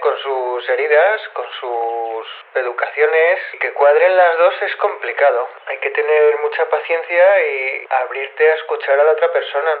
con sus heridas, con sus educaciones, que cuadren las dos es complicado. Hay que tener mucha paciencia y abrirte a escuchar a la otra persona.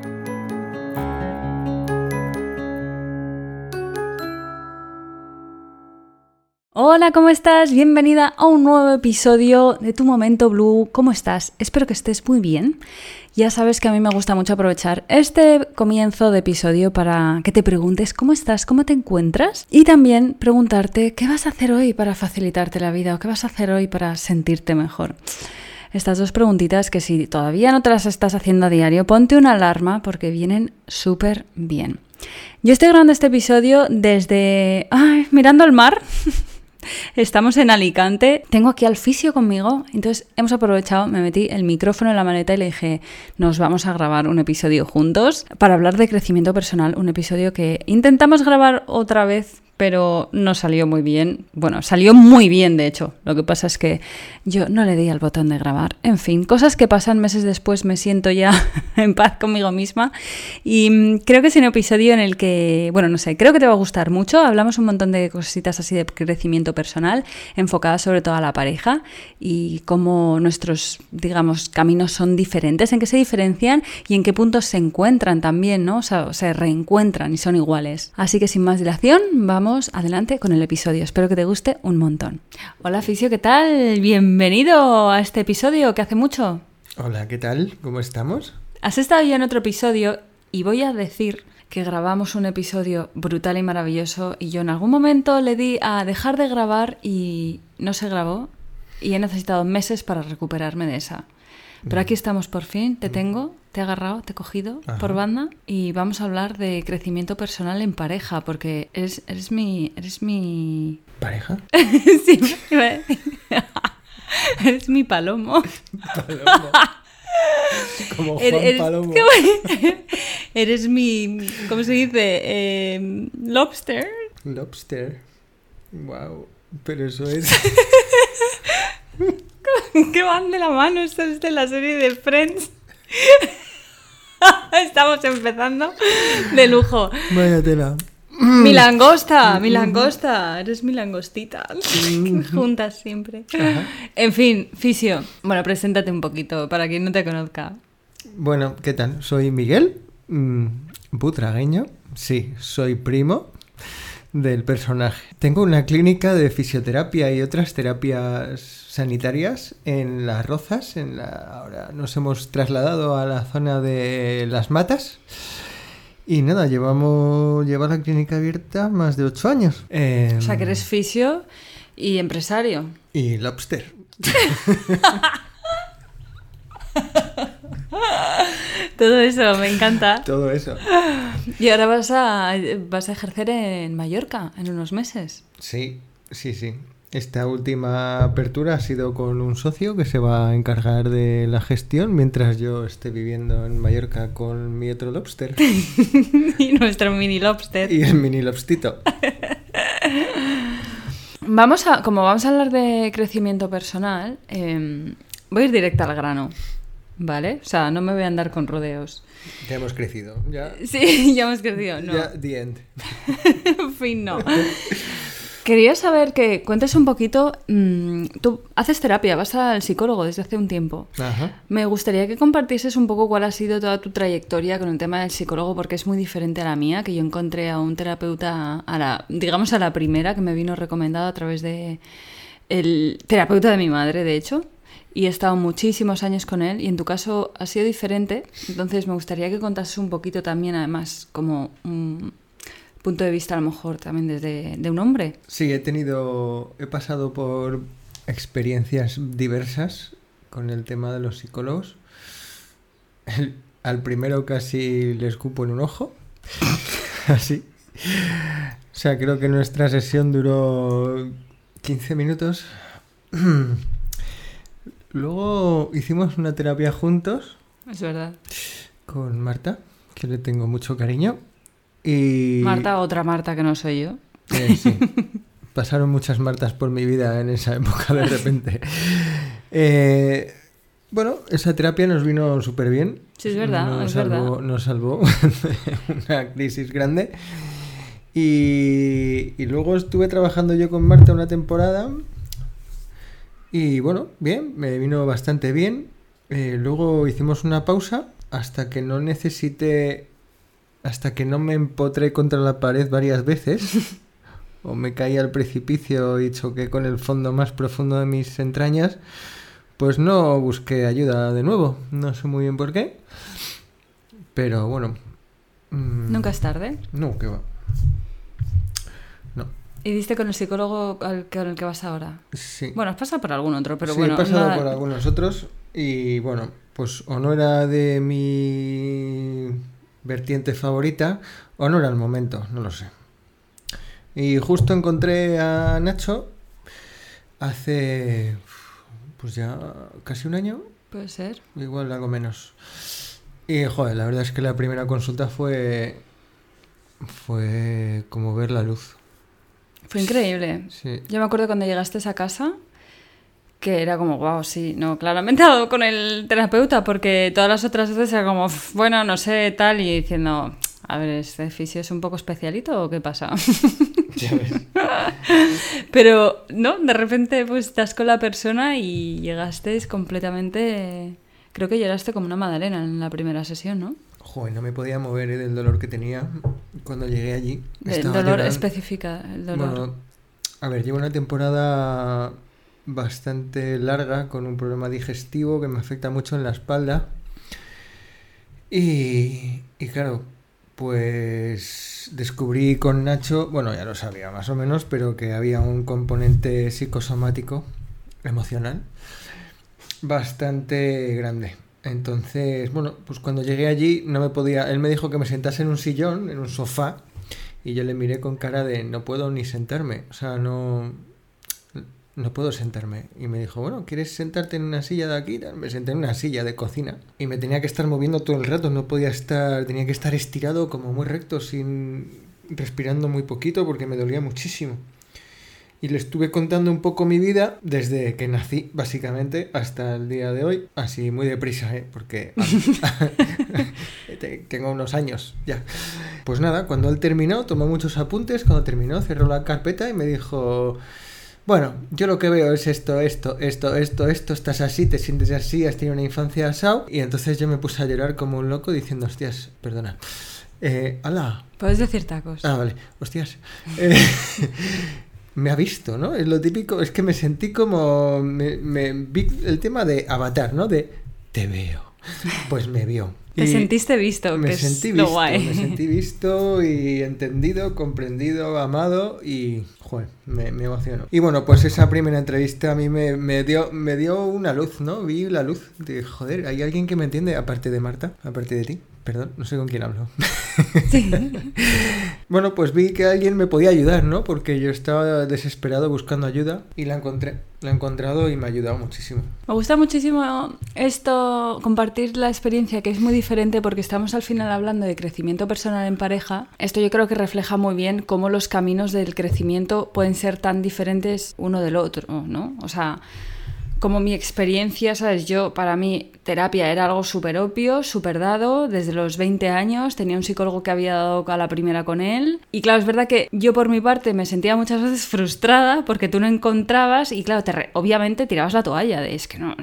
Hola, ¿cómo estás? Bienvenida a un nuevo episodio de Tu Momento Blue. ¿Cómo estás? Espero que estés muy bien. Ya sabes que a mí me gusta mucho aprovechar este comienzo de episodio para que te preguntes cómo estás, cómo te encuentras y también preguntarte qué vas a hacer hoy para facilitarte la vida o qué vas a hacer hoy para sentirte mejor estas dos preguntitas que si todavía no te las estás haciendo a diario, ponte una alarma porque vienen súper bien. Yo estoy grabando este episodio desde... Ay, mirando al mar. Estamos en Alicante. Tengo aquí al fisio conmigo. Entonces hemos aprovechado, me metí el micrófono en la maleta y le dije, nos vamos a grabar un episodio juntos para hablar de crecimiento personal. Un episodio que intentamos grabar otra vez pero no salió muy bien. Bueno, salió muy bien, de hecho. Lo que pasa es que yo no le di al botón de grabar. En fin, cosas que pasan meses después, me siento ya en paz conmigo misma. Y mm, creo que es un episodio en el que, bueno, no sé, creo que te va a gustar mucho. Hablamos un montón de cositas así de crecimiento personal, enfocadas sobre todo a la pareja y cómo nuestros, digamos, caminos son diferentes, en qué se diferencian y en qué puntos se encuentran también, ¿no? O sea, se reencuentran y son iguales. Así que sin más dilación, vamos adelante con el episodio. Espero que te guste un montón. Hola Fisio, ¿qué tal? Bienvenido a este episodio que hace mucho. Hola, ¿qué tal? ¿Cómo estamos? Has estado ya en otro episodio y voy a decir que grabamos un episodio brutal y maravilloso y yo en algún momento le di a dejar de grabar y no se grabó y he necesitado meses para recuperarme de esa. Pero aquí estamos por fin, te tengo, te he agarrado, te he cogido por banda y vamos a hablar de crecimiento personal en pareja, porque eres, eres mi... Eres mi... ¿Pareja? sí, eres mi palomo. Palomo. Como Juan eres, Palomo. Eres mi... ¿Cómo se dice? Eh, lobster. Lobster. Wow. Pero eso es... que van de la mano. Esto es de la serie de Friends. Estamos empezando de lujo. Vaya tela. Mi langosta, mi langosta, eres mi langostita. Juntas siempre. En fin, Fisio. Bueno, preséntate un poquito para quien no te conozca. Bueno, ¿qué tal? Soy Miguel, mm, butragueño. Sí, soy primo del personaje. Tengo una clínica de fisioterapia y otras terapias sanitarias en Las Rozas. En la... Ahora nos hemos trasladado a la zona de Las Matas. Y nada, llevamos lleva la clínica abierta más de ocho años. O sea, que eres fisio y empresario. Y lobster. Todo eso, me encanta. Todo eso. Y ahora vas a, vas a ejercer en Mallorca en unos meses. Sí, sí, sí. Esta última apertura ha sido con un socio que se va a encargar de la gestión mientras yo esté viviendo en Mallorca con mi otro lobster. y nuestro mini lobster. Y el mini lobstito. vamos a, como vamos a hablar de crecimiento personal, em, voy a ir directa al grano. ¿Vale? O sea, no me voy a andar con rodeos. Ya hemos crecido. ¿Ya? Sí, ya hemos crecido. No. Ya, the end. fin, no. Quería saber que cuentes un poquito. mm, tú haces terapia, vas al psicólogo desde hace un tiempo. Ajá. Me gustaría que compartieses un poco cuál ha sido toda tu trayectoria con el tema del psicólogo, porque es muy diferente a la mía, que yo encontré a un terapeuta, a la, digamos a la primera, que me vino recomendado a través de el terapeuta de mi madre, de hecho, y he estado muchísimos años con él, y en tu caso ha sido diferente, entonces me gustaría que contases un poquito también, además, como un punto de vista a lo mejor también desde de un hombre. Sí, he tenido, he pasado por experiencias diversas con el tema de los psicólogos. El- al primero casi le escupo en un ojo. Así. O sea, creo que nuestra sesión duró 15 minutos. Luego hicimos una terapia juntos Es verdad. con Marta, que le tengo mucho cariño. Y Marta, otra Marta que no soy yo. Eh, sí. Pasaron muchas Martas por mi vida en esa época de repente. Eh, bueno, esa terapia nos vino súper bien. Sí, es verdad, Nos es salvó, verdad. Nos salvó una crisis grande. Y, y luego estuve trabajando yo con Marta una temporada. Y bueno, bien, me vino bastante bien. Eh, luego hicimos una pausa hasta que no necesité, hasta que no me empotré contra la pared varias veces. o me caí al precipicio y choqué con el fondo más profundo de mis entrañas. Pues no busqué ayuda de nuevo. No sé muy bien por qué. Pero bueno. mm, Nunca es tarde. No, que va. ¿Y diste con el psicólogo al que, al que vas ahora? Sí. Bueno, has pasado por algún otro, pero sí, bueno. he pasado nada- por algunos otros y bueno, pues o no era de mi vertiente favorita o no era el momento, no lo sé. Y justo encontré a Nacho hace pues ya casi un año, Puede ser. igual algo menos. Y joder, la verdad es que la primera consulta fue fue como ver la luz. Fue increíble. Sí. Yo me acuerdo cuando llegaste a esa casa que era como, wow, sí, no, claramente he dado con el terapeuta porque todas las otras veces era como, "Uf, bueno, no sé, tal, y diciendo, a ver, ¿este fisio es un poco especialito o qué pasa? Ya ves. Pero, ¿no? De repente, pues estás con la persona y llegaste completamente. Creo que lloraste como una madalena en la primera sesión, ¿no? Joder, no me podía mover eh, del dolor que tenía cuando llegué allí. El dolor llorando. especifica, el dolor. Bueno, a ver, llevo una temporada bastante larga con un problema digestivo que me afecta mucho en la espalda. Y, y claro, pues descubrí con Nacho, bueno, ya lo sabía más o menos, pero que había un componente psicosomático, emocional, bastante grande. Entonces, bueno, pues cuando llegué allí no me podía, él me dijo que me sentase en un sillón, en un sofá, y yo le miré con cara de no puedo ni sentarme, o sea, no no puedo sentarme. Y me dijo, bueno, ¿quieres sentarte en una silla de aquí? Me senté en una silla de cocina y me tenía que estar moviendo todo el rato, no podía estar, tenía que estar estirado como muy recto, sin respirando muy poquito porque me dolía muchísimo. Y le estuve contando un poco mi vida desde que nací, básicamente, hasta el día de hoy. Así muy deprisa, ¿eh? Porque te- tengo unos años ya. Pues nada, cuando él terminó, tomó muchos apuntes. Cuando terminó, cerró la carpeta y me dijo... Bueno, yo lo que veo es esto, esto, esto, esto, esto, estás así, te sientes así, has tenido una infancia asao. Y entonces yo me puse a llorar como un loco diciendo, hostias, perdona. Eh, ¡Hala! Puedes decir tacos. Ah, vale, hostias. Eh, me ha visto, ¿no? Es lo típico, es que me sentí como. Me, me vi el tema de avatar, ¿no? De te veo. Pues me vio. Te sentiste visto, me que sentí es visto, lo guay. me sentí visto y entendido, comprendido, amado y joder, me, me emocionó. Y bueno, pues esa primera entrevista a mí me, me dio me dio una luz, ¿no? Vi la luz de joder, hay alguien que me entiende aparte de Marta, aparte de ti. Perdón, no sé con quién hablo. Sí. Bueno, pues vi que alguien me podía ayudar, ¿no? Porque yo estaba desesperado buscando ayuda y la encontré. La he encontrado y me ha ayudado muchísimo. Me gusta muchísimo esto, compartir la experiencia, que es muy diferente porque estamos al final hablando de crecimiento personal en pareja. Esto yo creo que refleja muy bien cómo los caminos del crecimiento pueden ser tan diferentes uno del otro, ¿no? O sea, como mi experiencia, ¿sabes? Yo, para mí, terapia era algo súper obvio, súper dado. Desde los 20 años tenía un psicólogo que había dado a la primera con él. Y claro, es verdad que yo por mi parte me sentía muchas veces frustrada porque tú no encontrabas y claro, te obviamente tirabas la toalla de es que no,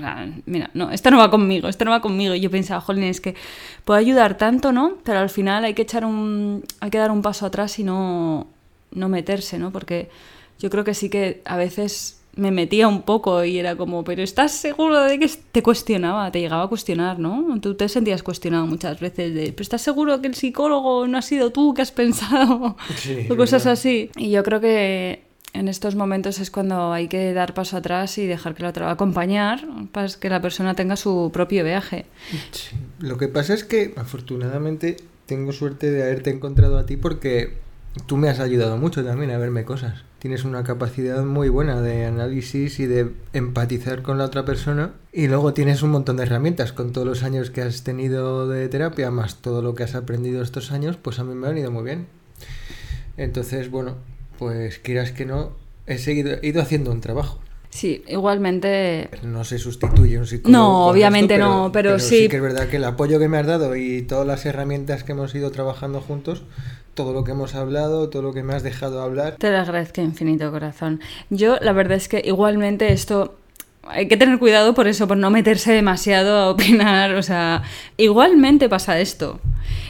mira, no, esto no va conmigo, esto no va conmigo. Y yo pensaba, jolín, es que puedo ayudar tanto, ¿no? Pero al final hay que echar un, hay que dar un paso atrás y no, no meterse, ¿no? Porque yo creo que sí que a veces me metía un poco y era como, pero ¿estás seguro de que te cuestionaba? Te llegaba a cuestionar, ¿no? Tú te sentías cuestionado muchas veces de, pero ¿estás seguro que el psicólogo no ha sido tú que has pensado? o cosas así. Y yo creo que en estos momentos es cuando hay que dar paso atrás y dejar que la otra acompañar para que la persona tenga su propio viaje. Lo que pasa es que afortunadamente tengo suerte de haberte encontrado a ti porque tú me has ayudado mucho también a verme cosas. Tienes una capacidad muy buena de análisis y de empatizar con la otra persona. Y luego tienes un montón de herramientas. Con todos los años que has tenido de terapia más todo lo que has aprendido estos años pues a mí me ha venido muy bien. Entonces bueno pues quieras que no he seguido ido haciendo un trabajo Sí, igualmente. No se sustituye un psicólogo. No, obviamente no, pero, sí. sí. que es verdad que el apoyo que me has dado y todas las herramientas que hemos ido trabajando juntos, todo lo que hemos hablado, todo lo que me has dejado hablar. Te lo agradezco infinito, corazón. Yo, la verdad es que igualmente esto hay que tener cuidado por eso, por no meterse demasiado a opinar. O sea, igualmente pasa esto.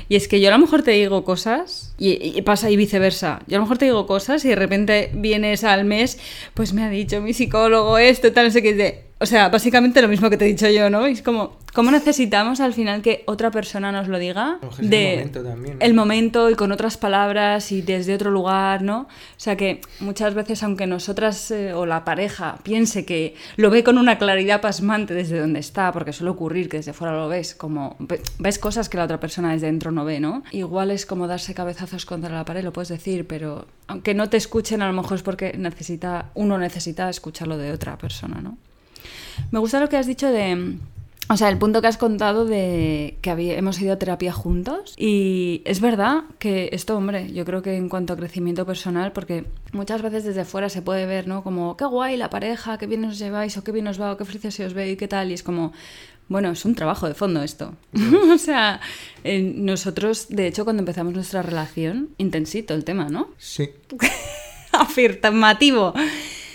Y es que yo a lo mejor te digo cosas y, pasa y viceversa. Yo a lo mejor te digo cosas y de repente vienes al mes, pues me ha dicho mi psicólogo esto, tal, no sé qué. O sea, básicamente lo mismo que te he dicho yo, ¿no? Es como, ¿cómo necesitamos al final que otra persona nos lo diga? De el momento también. El momento y con otras palabras y desde otro lugar, ¿no? O sea que muchas veces, aunque nosotras eh, o la pareja piense que lo ve con una claridad pasmante desde donde está, porque suele ocurrir que desde fuera lo ves, como ves cosas que la otra persona desde dentro no ve, ¿no? Igual es como darse cabezazos contra la pared, lo puedes decir, pero aunque no te escuchen, a lo mejor es porque necesita, uno necesita escucharlo de otra persona, ¿no? Me gusta lo que has dicho de... O sea, el punto que has contado de que hemos ido a terapia juntos. Y es verdad que esto, hombre, yo creo que en cuanto a crecimiento personal, porque muchas veces desde fuera se puede ver, ¿no? Como, qué guay la pareja, qué bien os lleváis, o qué bien os va, o qué felices se os ve, y qué tal. Y es como, bueno, es un trabajo de fondo esto. o sea, nosotros, de hecho, cuando empezamos nuestra relación, intensito el tema, ¿no? Sí. Afirmativo.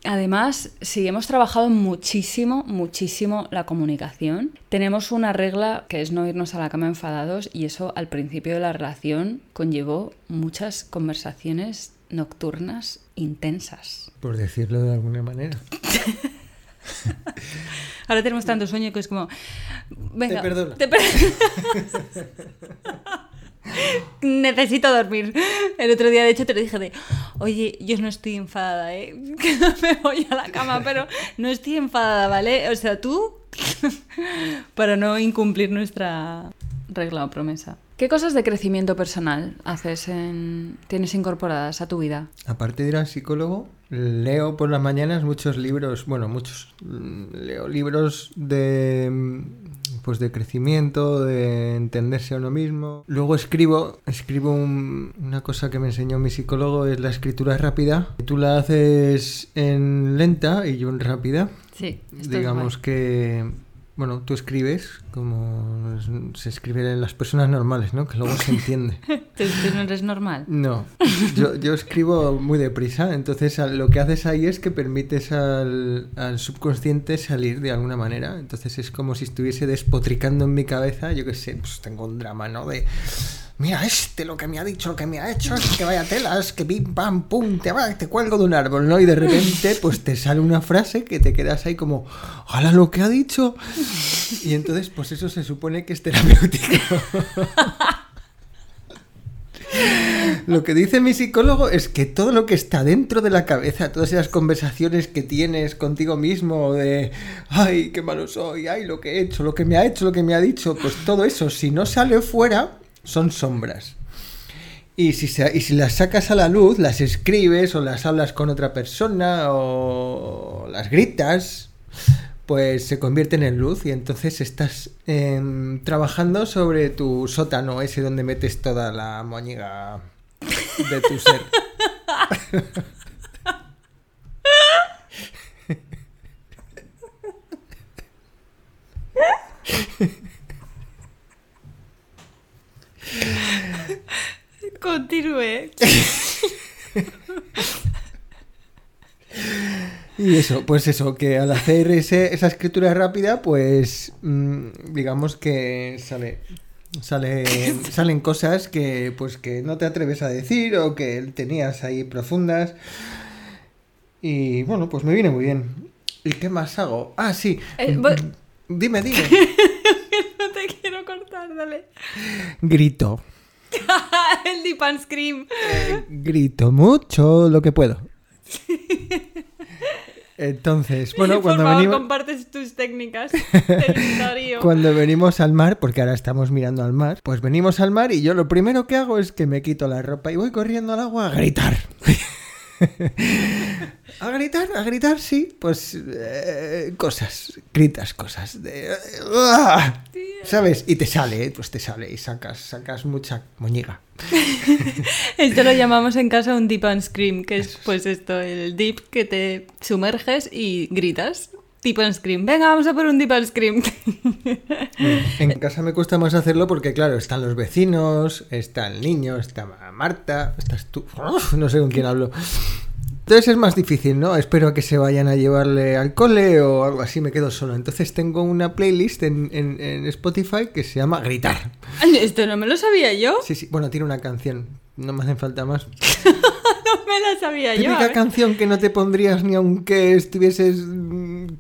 Además, sí, hemos trabajado muchísimo, muchísimo la comunicación. Tenemos una regla que es no irnos a la cama enfadados y eso al principio de la relación conllevó muchas conversaciones nocturnas intensas. Por decirlo de alguna manera. Ahora tenemos tanto sueño que es como... Venga, te perdono. Te Necesito dormir. El otro día, de hecho, te lo dije de, oye, yo no estoy enfadada, ¿eh? Que me voy a la cama, pero no estoy enfadada, ¿vale? O sea, tú, para no incumplir nuestra regla o promesa. ¿Qué cosas de crecimiento personal haces en... tienes incorporadas a tu vida? Aparte de ir al psicólogo, leo por las mañanas muchos libros, bueno, muchos, leo libros de pues de crecimiento, de entenderse a uno mismo. Luego escribo, escribo una cosa que me enseñó mi psicólogo, es la escritura rápida. Tú la haces en lenta y yo en rápida. Sí. Digamos que bueno, tú escribes como se escribe en las personas normales, ¿no? Que luego se entiende. ¿Tú, no eres normal? No, yo, yo, escribo muy deprisa, entonces lo que haces ahí es que permites al, al, subconsciente salir de alguna manera. Entonces es como si estuviese despotricando en mi cabeza, yo qué sé, pues tengo un drama, ¿no? De mira este lo que me ha dicho, lo que me ha hecho, es que vaya telas, que pim, pam, pum, te, va, te cuelgo de un árbol, ¿no? Y de repente, pues te sale una frase que te quedas ahí como, ¡hala lo que ha dicho! Y entonces, pues eso se supone que es terapéutico. Lo que dice mi psicólogo es que todo lo que está dentro de la cabeza, todas esas conversaciones que tienes contigo mismo de, ay, qué malo soy, ay, lo que he hecho, lo que me ha hecho, lo que me ha dicho, pues todo eso, si no sale fuera, son sombras. Y si, y si las sacas a la luz, las escribes o las hablas con otra persona o las gritas, pues se convierten en luz y entonces estás em, trabajando sobre tu sótano, ese donde metes toda la moñiga de tu ser. Continúe. Y eso, pues eso, que al hacer ese- esa escritura rápida, pues mm, digamos que sale, sale, salen cosas que pues que no te atreves a decir o que tenías ahí profundas. Y bueno, pues me viene muy bien. ¿Y qué más hago? Ah, sí. Eh, Dime, dime. Grito. El Deep and Scream. Grito mucho lo que puedo. Entonces, bueno, Por cuando favor, venimos... compartes tus técnicas. Cuando venimos al mar, porque ahora estamos mirando al mar, pues venimos al mar y yo lo primero que hago es que me quito la ropa y voy corriendo al agua a gritar. a gritar, a gritar, sí, pues eh, cosas, gritas cosas. De, ¡Ah! ¿Sabes? Y te sale, pues te sale y sacas, sacas mucha moñiga. Esto lo llamamos en casa un Deep and Scream, que es pues esto, el deep que te sumerges y gritas. Deep and Scream. Venga, vamos a por un Deep and Scream. En casa me cuesta más hacerlo porque, claro, están los vecinos, está el niño, está Marta, estás tú. Uf, no sé con quién hablo. Entonces es más difícil, ¿no? Espero a que se vayan a llevarle al cole o algo así, me quedo solo. Entonces tengo una playlist en, en- en Spotify que se llama Gritar. Esto no me lo sabía yo. Sí, sí, bueno, tiene una canción, no me hacen falta más. No me la sabía yo. ¿eh? a Típica canción que no te pondrías ni aunque estuvieses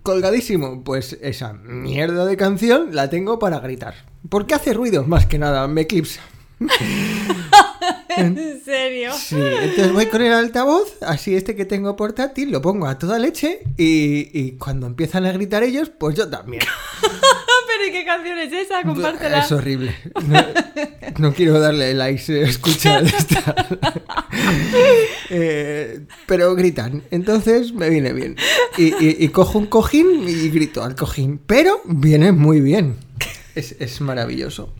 colgadísimo. Pues esa mierda de canción la tengo para gritar. Porque hace ruido, más que nada, me eclipsa. ¿En serio? Sí, entonces voy con el altavoz, así este que tengo portátil, lo pongo a toda leche y, y cuando empiezan a gritar ellos, pues yo también. Pero ¿y qué canción es esa? Compártela. Es horrible. No, no quiero darle likes a escuchar esta. Eh, pero gritan, entonces me viene bien. Y, y- y cojo un cojín y grito al cojín, pero viene muy bien. Es, es maravilloso.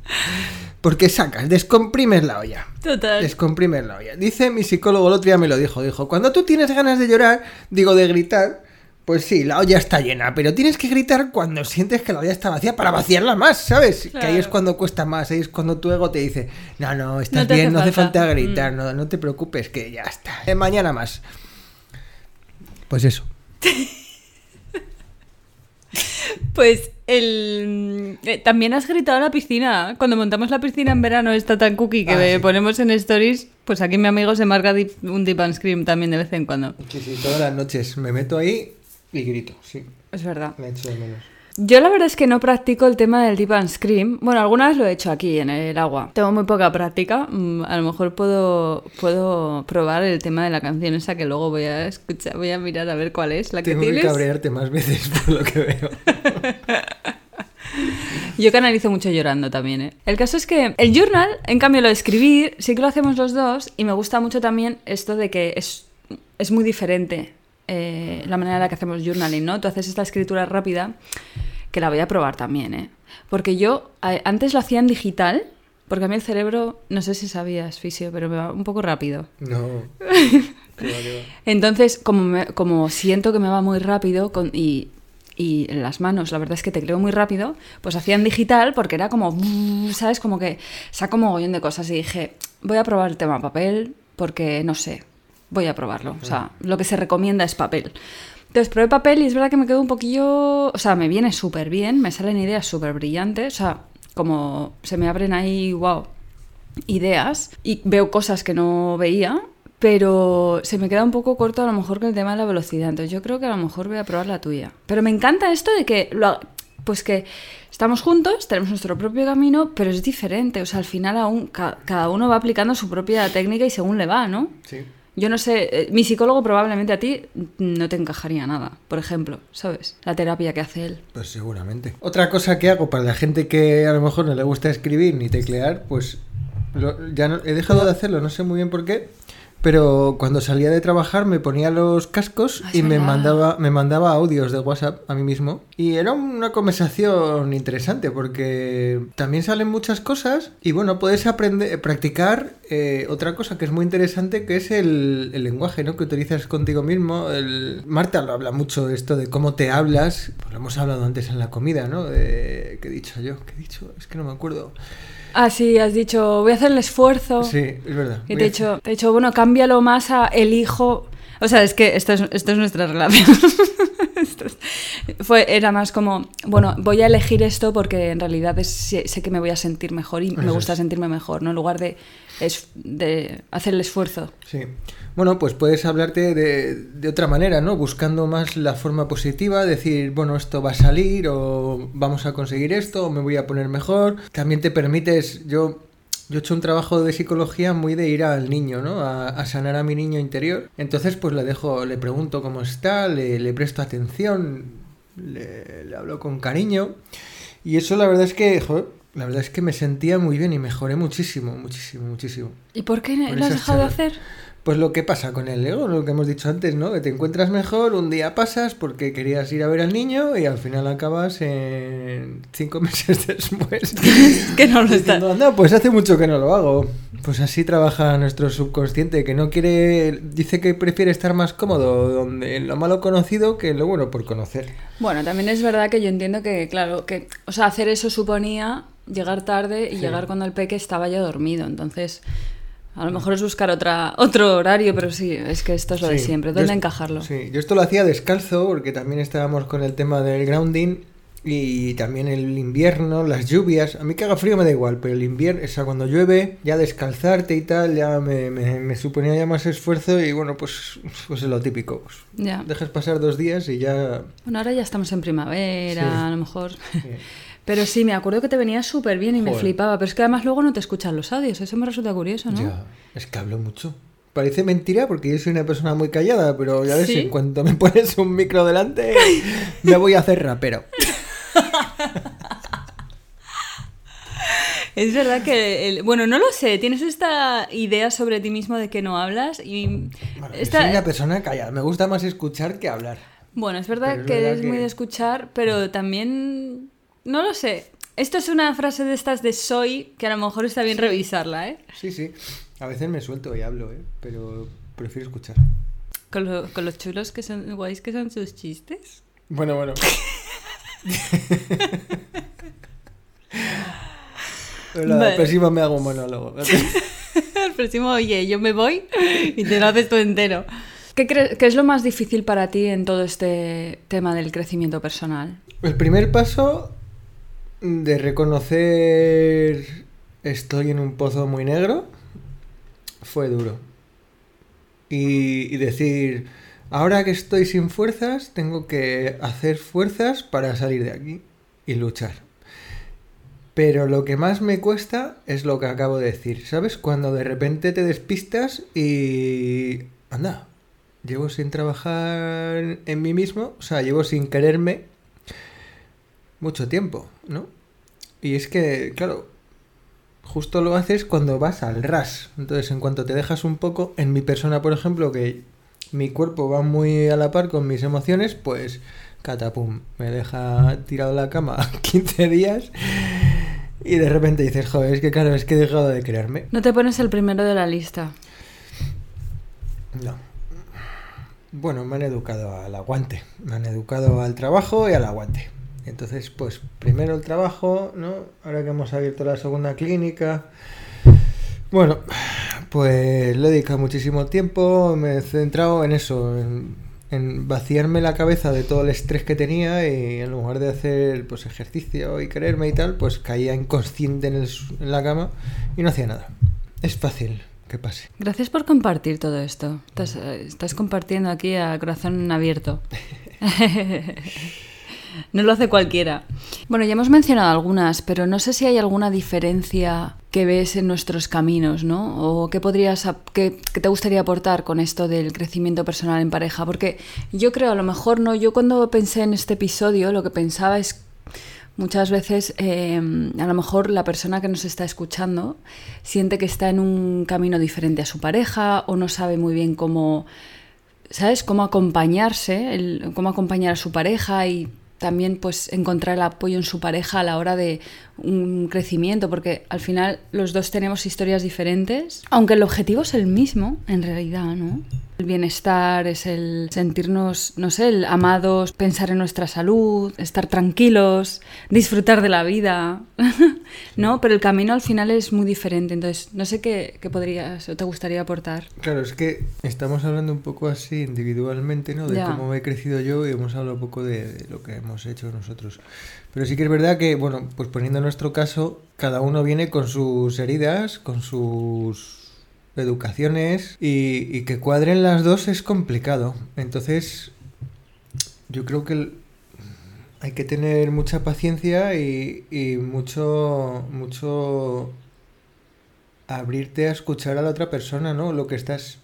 Porque sacas, descomprimes la olla. Total. Descomprimes la olla. Dice mi psicólogo, el otro día me lo dijo, dijo, cuando tú tienes ganas de llorar, digo de gritar, pues sí, la olla está llena, pero tienes que gritar cuando sientes que la olla está vacía para vaciarla más, ¿sabes? Que ahí es cuando cuesta más, ahí es cuando tu ego te dice, no, no, estás No bien, hace no hace falta". falta gritar, Mm. no, no te preocupes, que ya está. Eh, mañana más. Pues eso. Pues el eh, también has gritado a la piscina. Cuando montamos la piscina en verano esta tan cookie que Ah, sí. ponemos en stories, pues aquí mi amigo se marca un dip and scream también de vez en cuando. Sí, sí, todas las noches me meto ahí y grito, sí, Es verdad. me echo de menos. Yo la verdad es que no practico el tema del dip and scream. Bueno, alguna vez lo he hecho aquí en el agua. Tengo muy poca práctica. Mm, A lo mejor puedo, puedo probar el tema de la canción esa que luego voy a escuchar, voy a mirar a ver cuál es la que Tengo que tienes. cabrearte más veces por lo que veo. Yo canalizo mucho llorando también, ¿eh? El caso es que el journal, en cambio, lo de escribir, sí que lo hacemos los dos y me gusta mucho también esto de que es, es muy diferente eh, la manera en la que hacemos journaling, ¿no? Tú haces esta escritura rápida, que la voy a probar también, ¿eh? Porque yo a- antes lo hacía en digital, porque a mí el cerebro, no sé si sabías, Fisio, pero me va un poco rápido. No. Qué va, qué va. Entonces, como, me- como siento que me va muy rápido con- y, y en las manos, la verdad es que tecleo muy rápido, pues hacía en digital porque era como, ¿sabes? Como que saco mogollón de cosas y dije, voy a probar el tema papel porque no sé, voy a probarlo. O sea, lo que se recomienda es papel. Entonces probé papel y es verdad que me quedó un poquillo, o sea, me viene súper bien, me salen ideas súper brillantes, o sea, como se me abren ahí, wow, ideas y veo cosas que no veía, pero se me queda un poco corto a lo mejor con el tema de la velocidad. Entonces yo creo que a lo mejor voy a probar la tuya. Pero me encanta esto de que lo pues que estamos juntos, tenemos nuestro propio camino, pero es diferente. O sea, al final aún ca- cada uno va aplicando su propia técnica y según le va, ¿no? Sí. Yo no sé, eh, mi psicólogo probablemente a ti no te encajaría nada, por ejemplo, ¿sabes? La terapia que hace él. Pues seguramente. Otra cosa que hago para la gente que a lo mejor no le gusta escribir ni teclear, pues lo- ya no- he dejado de hacerlo, no sé muy bien por qué. Pero cuando salía de trabajar me ponía los cascos Ah, es y me verdad. mandaba, me mandaba audios de WhatsApp a mí mismo. Y era una conversación interesante porque también salen muchas cosas y bueno, puedes aprender, practicar eh, otra cosa que es muy interesante que es el, el lenguaje ¿no? que utilizas contigo mismo. El... Marta lo habla mucho esto de cómo te hablas. Pues lo hemos hablado antes en la comida, ¿no? De... ¿Qué he dicho yo? ¿Qué he dicho? Es que no me acuerdo. Ah, sí, has dicho, voy a hacer el esfuerzo. Sí, es verdad. Y te he dicho, te he dicho, bueno, cámbialo más a elijo. O sea, es que esto es, esto es nuestra relación. Es- Fue, era más como, bueno, voy a elegir esto porque en realidad es- sé, sé que me voy a sentir mejor y me gusta sentirme mejor, ¿no? En lugar de, es, de hacer el esfuerzo. Sí. Bueno, pues puedes hablarte de, de otra manera, ¿no? Buscando más la forma positiva, decir, bueno, esto va a salir o vamos a conseguir esto o me voy a poner mejor. También te permites, yo, yo he hecho un trabajo de psicología muy de ir al niño, ¿no? A, sanar a mi niño interior. Entonces, pues le dejo, le pregunto cómo está, le, presto atención, le, le hablo con cariño. Y eso la verdad es que, joder, la verdad es que me sentía muy bien y mejoré muchísimo, muchísimo, muchísimo. ¿Y por qué Por lo has dejado de hacer? Pues lo que pasa con el ego, lo que hemos dicho antes, ¿no? Que te encuentras mejor, un día pasas porque querías ir a ver al niño y al final acabas en cinco meses después. que no lo está. "Anda, pues hace mucho que no lo hago. Pues así trabaja nuestro subconsciente, que no quiere, dice que prefiere estar más cómodo donde lo malo conocido que lo bueno por conocer. Bueno, también es verdad que yo entiendo que, claro, que, o sea, hacer eso suponía llegar tarde y Sí. llegar cuando el peque estaba ya dormido. Entonces, a lo mejor es buscar otra, otro horario, pero sí, es que esto es lo de siempre. ¿Dónde encajarlo? Sí, yo esto lo hacía descalzo porque también estábamos con el tema del grounding y también el invierno, las lluvias. A mí que haga frío me da igual, pero el invierno, o sea, cuando llueve, ya descalzarte y tal, ya me, me- me suponía ya más esfuerzo y bueno, pues, pues es lo típico. pues, Ya. dejas pasar dos días y ya... Bueno, ahora ya estamos en primavera, Sí. a lo mejor. Pero sí, me acuerdo que te venía súper bien y me flipaba. Pero es que además luego no te escuchan los audios. Eso me resulta curioso, ¿no? Ya, es que hablo mucho. Parece mentira porque yo soy una persona muy callada, pero ya ves, ¿Sí? en cuanto me pones un micro delante, me voy a hacer rapero. Es verdad que, el- bueno, no lo sé, tienes esta idea sobre ti mismo de que no hablas y... Bueno, esta- soy una persona callada, me gusta más escuchar que hablar. Bueno, es verdad es que verdad eres muy que- de escuchar, pero también... No lo sé. Esto es una frase de estas de soy que a lo mejor está bien revisarla, ¿eh? Sí, sí. A veces me suelto y hablo, ¿eh? Pero prefiero escuchar. Con, lo- con los chulos que son guays que son sus chistes. Bueno, bueno. Pero la Vale. próxima me hago un monólogo. El próximo, oye, yo me voy y te lo haces tú entero. ¿Qué, crees qué es lo más difícil para ti en todo este tema del crecimiento personal? El primer paso de reconocer estoy en un pozo muy negro fue duro. Y, y decir, ahora que estoy sin fuerzas, tengo que hacer fuerzas para salir de aquí y luchar. Pero lo que más me cuesta es lo que acabo de decir, ¿sabes? Cuando de repente te despistas y... Anda, llevo sin trabajar en mí mismo, o sea, llevo sin quererme mucho tiempo, ¿no? Y es que, claro, justo lo haces cuando vas al ras. Entonces, en cuanto te dejas un poco, en mi persona, por ejemplo, que mi cuerpo va muy a la par con mis emociones, pues catapum, me deja tirado en la cama 15 días y de repente dices, joder, es que claro, es que he dejado de creerme. No te pones el primero de la lista. No. Bueno, me han educado al aguante, me han educado al trabajo y al aguante. Entonces, pues primero el trabajo, ¿no? Ahora que hemos abierto la segunda clínica. Bueno, pues le he dedicado muchísimo tiempo, me he centrado en eso, en, en vaciarme la cabeza de todo el estrés que tenía y en lugar de hacer pues ejercicio y quererme y tal, pues caía inconsciente en, el en la cama y no hacía nada. Es fácil que pase. Gracias por compartir todo esto. Estás, eh, estás compartiendo aquí a corazón abierto. no lo hace cualquiera. Bueno, ya hemos mencionado algunas, pero no sé si hay alguna diferencia que ves en nuestros caminos, ¿no? O qué podrías, qué, te gustaría aportar con esto del crecimiento personal en pareja. Porque yo creo, a lo mejor no, yo cuando pensé en este episodio, lo que pensaba es Muchas veces eh, a lo mejor la persona que nos está escuchando siente que está en un camino diferente a su pareja o no sabe muy bien cómo, ¿sabes? Cómo acompañarse, cómo acompañar a su pareja y también pues encontrar el apoyo en su pareja a la hora de un crecimiento, porque al final los dos tenemos historias diferentes, aunque el objetivo es el mismo, en realidad, ¿no? El bienestar, es el sentirnos, no sé, el amados, pensar en nuestra salud, estar tranquilos, disfrutar de la vida, ¿no? Pero el camino al final es muy diferente, entonces no sé qué, qué podrías o te gustaría aportar. Claro, es que estamos hablando un poco así individualmente, ¿no? De Ya. cómo he crecido yo y hemos hablado un poco de, de lo que hemos hecho nosotros. Pero sí que es verdad que, bueno, pues poniendo nuestro caso, cada uno viene con sus heridas, con sus educaciones y, y que cuadren las dos es complicado. Entonces, yo creo que el- hay que tener mucha paciencia y, y mucho, mucho abrirte a escuchar a la otra persona, ¿no? Lo que estás...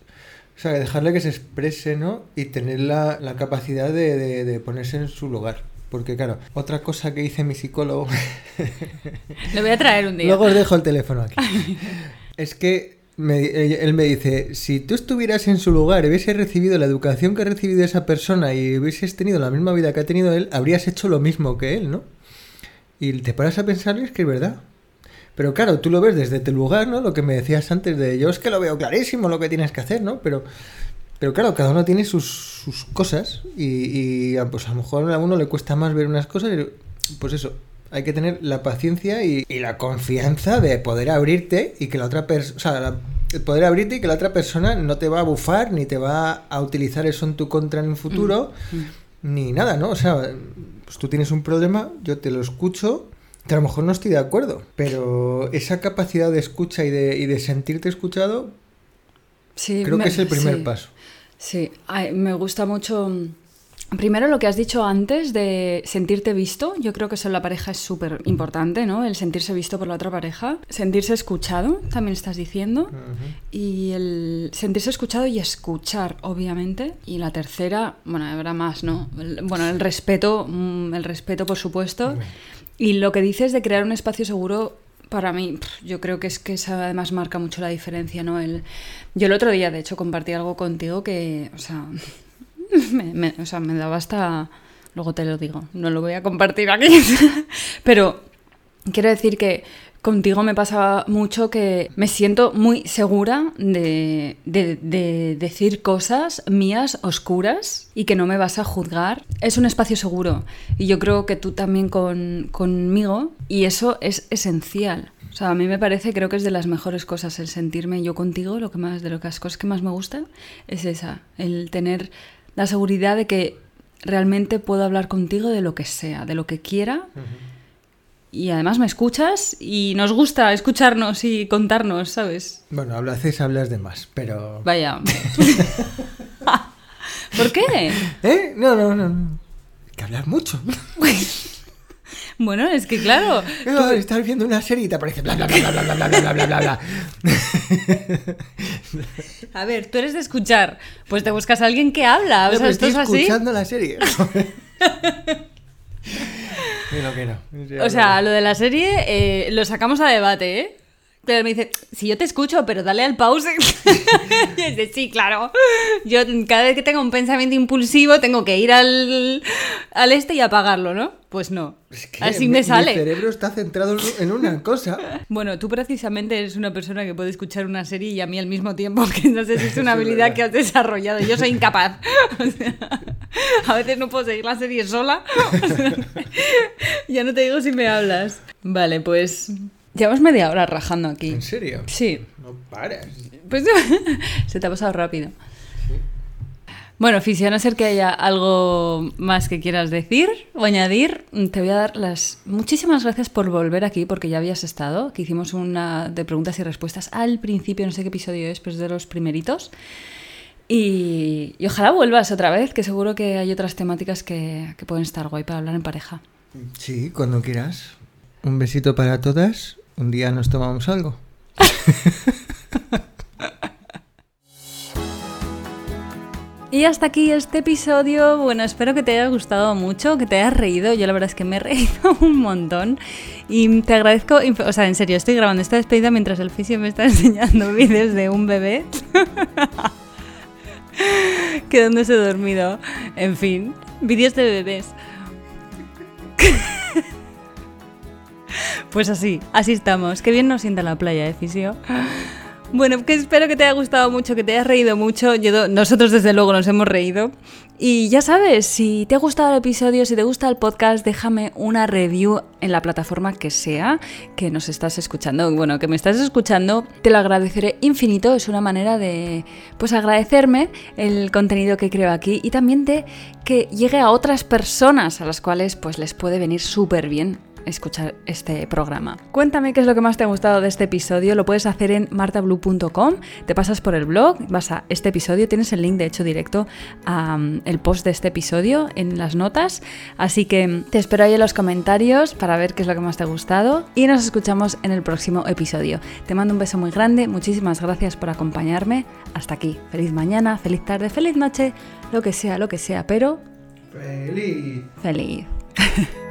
O sea, dejarle que se exprese, ¿no? Y tener la, la capacidad de, de- de ponerse en su lugar. Porque, claro, otra cosa que dice mi psicólogo... Le voy a traer un día. Luego os dejo el teléfono aquí. es que me- él me dice, si tú estuvieras en su lugar hubieses recibido la educación que ha recibido esa persona y hubieses tenido la misma vida que ha tenido él, habrías hecho lo mismo que él, ¿no? Y te paras a pensar y es que es verdad. Pero claro, tú lo ves desde tu lugar, ¿no? Lo que me decías antes de yo es que lo veo clarísimo lo que tienes que hacer, ¿no? Pero, pero claro, cada uno tiene sus, sus cosas y, y, pues a lo mejor a uno le cuesta más ver unas cosas y pues eso, hay que tener la paciencia y, y la confianza de poder abrirte y que la otra persona, o sea, la- poder abrirte y que la otra persona no te va a bufar ni te va a utilizar eso en tu contra en el futuro ni nada, ¿no? O sea, pues tú tienes un problema, yo te lo escucho, que a lo mejor no estoy de acuerdo, pero esa capacidad de escucha y de, y de sentirte escuchado, Sí, creo me- que es el primer sí. paso. Sí, Ay, me gusta mucho. Primero lo que has dicho antes de sentirte visto, yo creo que eso en la pareja es súper importante, ¿no? El sentirse visto por la otra pareja. Sentirse escuchado, también estás diciendo. Y el sentirse escuchado y escuchar, obviamente. Y la tercera, bueno, habrá más, ¿no? El- bueno, el respeto, mm, el respeto, por supuesto. Y lo que dices de crear un espacio seguro, para mí, yo creo que es que eso además marca mucho la diferencia, ¿no? El, yo el otro día, de hecho, compartí algo contigo que, o sea, me, me- o sea, me daba hasta... Luego te lo digo, no lo voy a compartir aquí. Pero quiero decir que contigo me pasa mucho que me siento muy segura de, de- de decir cosas mías oscuras y que no me vas a juzgar. Es un espacio seguro y yo creo que tú también con, conmigo y eso es esencial. O sea, a mí me parece, creo que es de las mejores cosas el sentirme yo contigo, lo que más, de lo que las cosas que más me gusta es esa, el tener la seguridad de que realmente puedo hablar contigo de lo que sea, de lo que quiera y además me escuchas y nos gusta escucharnos y contarnos, ¿sabes? Bueno, hablas, hablas de más, pero... Vaya. ¿Por qué? ¿Eh? No, no, no. Hay que hablar mucho. Bueno, es que claro. No, estás viendo una serie y te aparece bla bla bla bla bla bla bla bla bla bla bla. A ver, tú eres de escuchar. Pues te buscas a alguien que habla. O No, sea, pero esto estoy es así. escuchando la serie. Que no, que no. O sea, lo de la serie eh, lo sacamos a debate, ¿eh? Me dice, si yo te escucho, pero dale al pause. y dice, sí, claro. Yo cada vez que tengo un pensamiento impulsivo tengo que ir al, al este y apagarlo, ¿no? Pues no. Es que Así mi- me Mi sale. cerebro está centrado en una cosa. Bueno, tú precisamente eres una persona que puede escuchar una serie y a mí al mismo tiempo, que no sé si es una habilidad verdad. que has desarrollado. Yo soy incapaz. O sea, a veces no puedo seguir la serie sola. O sea, ya no te digo si me hablas. Vale, pues llevamos media hora rajando aquí. ¿En serio? Sí, No paras. pues se te ha pasado rápido. Bueno, Fisi, a no ser que haya algo más que quieras decir o añadir, te voy a dar las muchísimas gracias por volver aquí, porque ya habías estado, que hicimos una de preguntas y respuestas al principio, no sé qué episodio es, pero es de los primeritos. Y, y ojalá vuelvas otra vez, que seguro que hay otras temáticas que, que pueden estar guay para hablar en pareja. Sí, cuando quieras. Un besito para todas. Un día nos tomamos algo. Y hasta aquí este episodio. Bueno, espero que te haya gustado mucho, que te hayas reído. Yo la verdad es que me he reído un montón. Y te agradezco, o sea, en serio, estoy grabando esta despedida mientras el fisio me está enseñando vídeos de un bebé quedándose dormido. En fin, vídeos de bebés. Pues así, así estamos. Qué bien nos sienta la playa, ¿eh? Bueno, que espero que te haya gustado mucho, que te hayas reído mucho. nosotros desde luego nos hemos reído. Y ya sabes, si te ha gustado el episodio, si te gusta el podcast, déjame una review en la plataforma que sea que nos estás escuchando. Bueno, que me estás escuchando, te lo agradeceré infinito. Es una manera de pues agradecerme el contenido que creo aquí y también de que llegue a otras personas a las cuales pues les puede venir súper bien escuchar este programa. Cuéntame qué es lo que más te ha gustado de este episodio. Lo puedes hacer en martablue.com. Te pasas por el blog, vas a este episodio, tienes el link de hecho directo al el post de este episodio en las notas. Así que te espero ahí en los comentarios para ver qué es lo que más te ha gustado y nos escuchamos en el próximo episodio. Te mando un beso muy grande, muchísimas gracias por acompañarme. Hasta aquí. Feliz mañana, feliz tarde, feliz noche, lo que sea, lo que sea, pero... Feliz. Feliz.